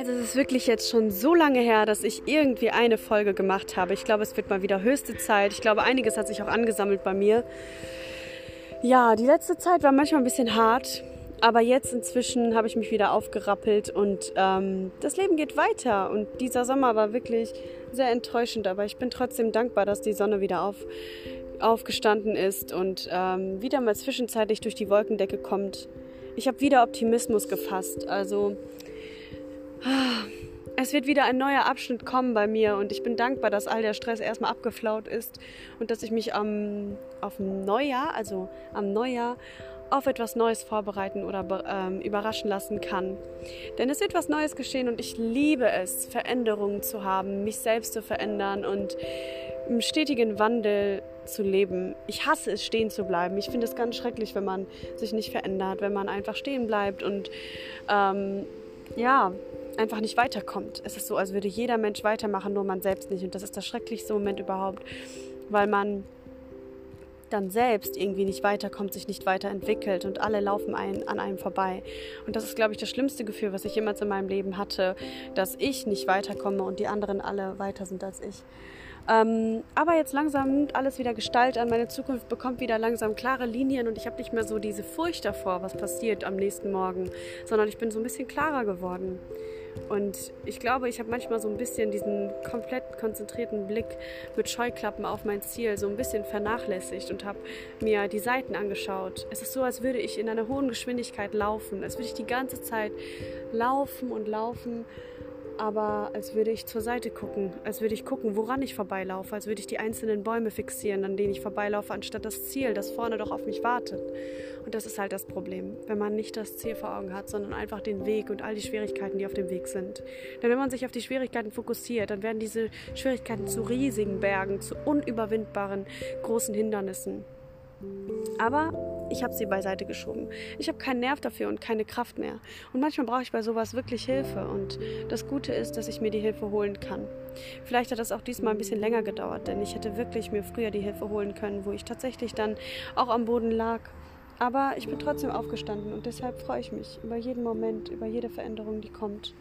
Also es ist wirklich jetzt schon so lange her, dass ich irgendwie eine Folge gemacht habe. Ich glaube, es wird mal wieder höchste Zeit. Ich glaube, einiges hat sich auch angesammelt bei mir. Ja, die letzte Zeit war manchmal ein bisschen hart, aber jetzt inzwischen habe ich mich wieder aufgerappelt und ähm, das Leben geht weiter. Und dieser Sommer war wirklich sehr enttäuschend, aber ich bin trotzdem dankbar, dass die Sonne wieder auf, aufgestanden ist und ähm, wieder mal zwischenzeitlich durch die Wolkendecke kommt. Ich habe wieder Optimismus gefasst. Also es wird wieder ein neuer Abschnitt kommen bei mir und ich bin dankbar, dass all der Stress erstmal abgeflaut ist und dass ich mich am, auf Neujahr, also am Neujahr, auf etwas Neues vorbereiten oder ähm, überraschen lassen kann. Denn es wird was Neues geschehen und ich liebe es, Veränderungen zu haben, mich selbst zu verändern und im stetigen Wandel zu leben. Ich hasse es, stehen zu bleiben. Ich finde es ganz schrecklich, wenn man sich nicht verändert, wenn man einfach stehen bleibt und ähm, ja, einfach nicht weiterkommt. Es ist so, als würde jeder Mensch weitermachen, nur man selbst nicht. Und das ist der schrecklichste Moment überhaupt, weil man dann selbst irgendwie nicht weiterkommt, sich nicht weiterentwickelt und alle laufen ein, an einem vorbei. Und das ist, glaube ich, das schlimmste Gefühl, was ich jemals in meinem Leben hatte, dass ich nicht weiterkomme und die anderen alle weiter sind als ich. Ähm, aber jetzt langsam nimmt alles wieder Gestalt an. Meine Zukunft bekommt wieder langsam klare Linien und ich habe nicht mehr so diese Furcht davor, was passiert am nächsten Morgen, sondern ich bin so ein bisschen klarer geworden. Und ich glaube, ich habe manchmal so ein bisschen diesen komplett konzentrierten Blick mit Scheuklappen auf mein Ziel so ein bisschen vernachlässigt und habe mir die Seiten angeschaut. Es ist so, als würde ich in einer hohen Geschwindigkeit laufen, als würde ich die ganze Zeit laufen und laufen aber als würde ich zur Seite gucken, als würde ich gucken, woran ich vorbeilaufe, als würde ich die einzelnen Bäume fixieren, an denen ich vorbeilaufe, anstatt das Ziel, das vorne doch auf mich wartet. Und das ist halt das Problem, wenn man nicht das Ziel vor Augen hat, sondern einfach den Weg und all die Schwierigkeiten, die auf dem Weg sind. Denn wenn man sich auf die Schwierigkeiten fokussiert, dann werden diese Schwierigkeiten zu riesigen Bergen, zu unüberwindbaren großen Hindernissen. Aber ich habe sie beiseite geschoben. Ich habe keinen Nerv dafür und keine Kraft mehr. Und manchmal brauche ich bei sowas wirklich Hilfe. Und das Gute ist, dass ich mir die Hilfe holen kann. Vielleicht hat das auch diesmal ein bisschen länger gedauert, denn ich hätte wirklich mir früher die Hilfe holen können, wo ich tatsächlich dann auch am Boden lag. Aber ich bin trotzdem aufgestanden und deshalb freue ich mich über jeden Moment, über jede Veränderung, die kommt.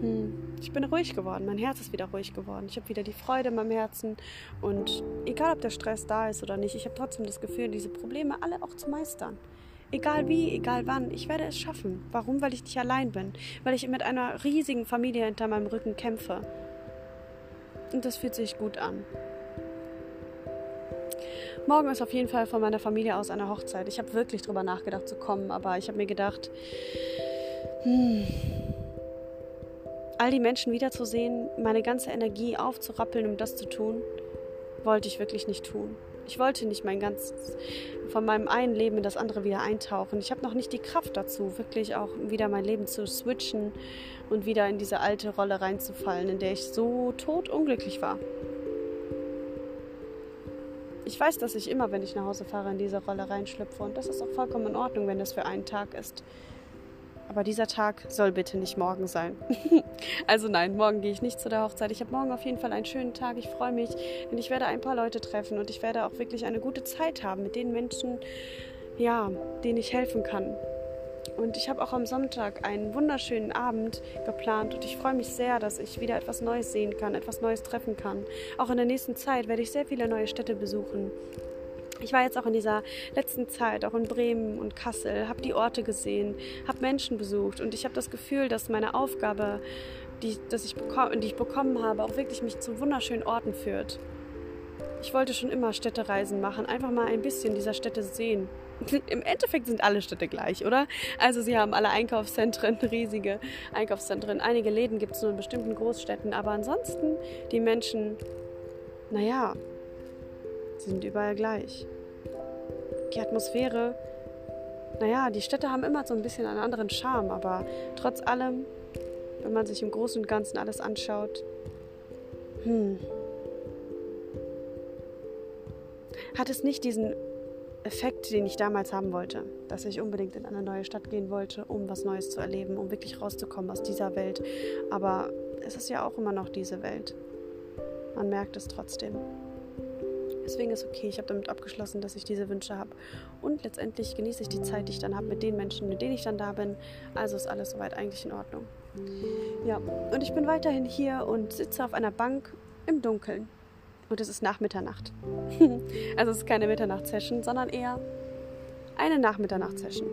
Hm. Ich bin ruhig geworden, mein Herz ist wieder ruhig geworden. Ich habe wieder die Freude in meinem Herzen und egal, ob der Stress da ist oder nicht, ich habe trotzdem das Gefühl, diese Probleme alle auch zu meistern. Egal wie, egal wann, ich werde es schaffen. Warum? Weil ich nicht allein bin, weil ich mit einer riesigen Familie hinter meinem Rücken kämpfe. Und das fühlt sich gut an. Morgen ist auf jeden Fall von meiner Familie aus eine Hochzeit. Ich habe wirklich drüber nachgedacht zu kommen, aber ich habe mir gedacht, hm, all die Menschen wiederzusehen, meine ganze Energie aufzurappeln, um das zu tun, wollte ich wirklich nicht tun. Ich wollte nicht mein ganzes von meinem einen Leben in das andere wieder eintauchen. Ich habe noch nicht die Kraft dazu, wirklich auch wieder mein Leben zu switchen und wieder in diese alte Rolle reinzufallen, in der ich so totunglücklich war. Ich weiß, dass ich immer, wenn ich nach Hause fahre, in diese Rolle reinschlüpfe und das ist auch vollkommen in Ordnung, wenn das für einen Tag ist. Aber dieser Tag soll bitte nicht morgen sein. also nein, morgen gehe ich nicht zu der Hochzeit. Ich habe morgen auf jeden Fall einen schönen Tag. Ich freue mich, denn ich werde ein paar Leute treffen und ich werde auch wirklich eine gute Zeit haben mit den Menschen, ja, denen ich helfen kann. Und ich habe auch am Sonntag einen wunderschönen Abend geplant und ich freue mich sehr, dass ich wieder etwas Neues sehen kann, etwas Neues treffen kann. Auch in der nächsten Zeit werde ich sehr viele neue Städte besuchen. Ich war jetzt auch in dieser letzten Zeit, auch in Bremen und Kassel, habe die Orte gesehen, habe Menschen besucht und ich habe das Gefühl, dass meine Aufgabe, die, dass ich die ich bekommen habe, auch wirklich mich zu wunderschönen Orten führt. Ich wollte schon immer Städtereisen machen, einfach mal ein bisschen dieser Städte sehen. Im Endeffekt sind alle Städte gleich, oder? Also sie haben alle Einkaufszentren, riesige Einkaufszentren. Einige Läden gibt es nur in bestimmten Großstädten, aber ansonsten die Menschen, naja, Sie sind überall gleich. Die Atmosphäre, naja, die Städte haben immer so ein bisschen einen anderen Charme, aber trotz allem, wenn man sich im Großen und Ganzen alles anschaut, hm, hat es nicht diesen Effekt, den ich damals haben wollte, dass ich unbedingt in eine neue Stadt gehen wollte, um was Neues zu erleben, um wirklich rauszukommen aus dieser Welt. Aber es ist ja auch immer noch diese Welt. Man merkt es trotzdem. Deswegen ist okay, ich habe damit abgeschlossen, dass ich diese Wünsche habe. Und letztendlich genieße ich die Zeit, die ich dann habe mit den Menschen, mit denen ich dann da bin. Also ist alles soweit eigentlich in Ordnung. Ja, und ich bin weiterhin hier und sitze auf einer Bank im Dunkeln. Und es ist nach Mitternacht. also es ist keine Mitternachtssession, sondern eher eine Nachmitternachtssession.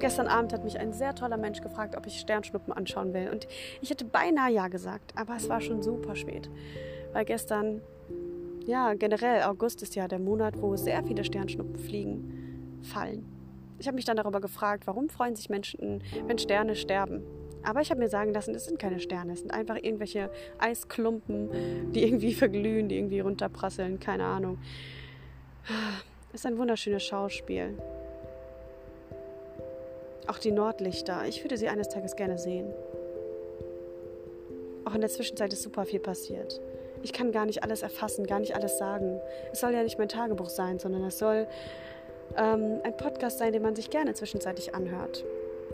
Gestern Abend hat mich ein sehr toller Mensch gefragt, ob ich Sternschnuppen anschauen will. Und ich hätte beinahe ja gesagt, aber es war schon super spät. Weil gestern, ja, generell August ist ja der Monat, wo sehr viele Sternschnuppen fliegen, fallen. Ich habe mich dann darüber gefragt, warum freuen sich Menschen, wenn Sterne sterben. Aber ich habe mir sagen lassen, es sind keine Sterne, es sind einfach irgendwelche Eisklumpen, die irgendwie verglühen, die irgendwie runterprasseln, keine Ahnung. Es ist ein wunderschönes Schauspiel. Auch die Nordlichter, ich würde sie eines Tages gerne sehen. Auch in der Zwischenzeit ist super viel passiert. Ich kann gar nicht alles erfassen, gar nicht alles sagen. Es soll ja nicht mein Tagebuch sein, sondern es soll ähm, ein Podcast sein, den man sich gerne zwischenzeitlich anhört.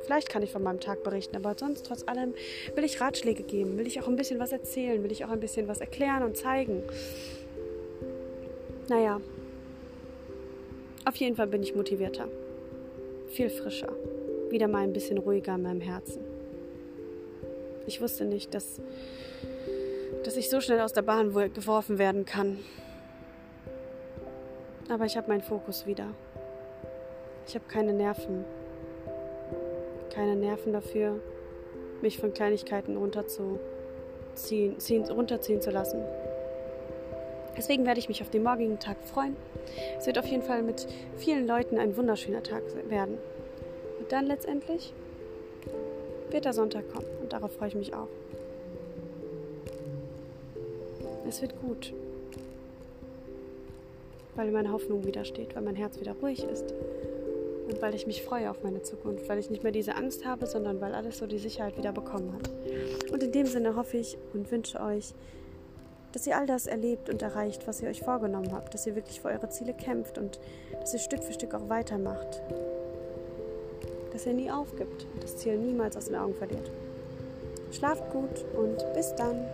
Vielleicht kann ich von meinem Tag berichten, aber sonst trotz allem will ich Ratschläge geben, will ich auch ein bisschen was erzählen, will ich auch ein bisschen was erklären und zeigen. Naja, auf jeden Fall bin ich motivierter, viel frischer, wieder mal ein bisschen ruhiger in meinem Herzen. Ich wusste nicht, dass, dass ich so schnell aus der Bahn geworfen werden kann. Aber ich habe meinen Fokus wieder. Ich habe keine Nerven keine Nerven dafür, mich von Kleinigkeiten runterzuziehen, ziehen, runterziehen zu lassen. Deswegen werde ich mich auf den morgigen Tag freuen. Es wird auf jeden Fall mit vielen Leuten ein wunderschöner Tag werden. Und dann letztendlich wird der Sonntag kommen und darauf freue ich mich auch. Es wird gut, weil meine Hoffnung wieder steht, weil mein Herz wieder ruhig ist und weil ich mich freue auf meine Zukunft, weil ich nicht mehr diese Angst habe, sondern weil alles so die Sicherheit wieder bekommen hat. Und in dem Sinne hoffe ich und wünsche euch, dass ihr all das erlebt und erreicht, was ihr euch vorgenommen habt, dass ihr wirklich für eure Ziele kämpft und dass ihr Stück für Stück auch weitermacht. Dass ihr nie aufgibt und das Ziel niemals aus den Augen verliert. Schlaft gut und bis dann.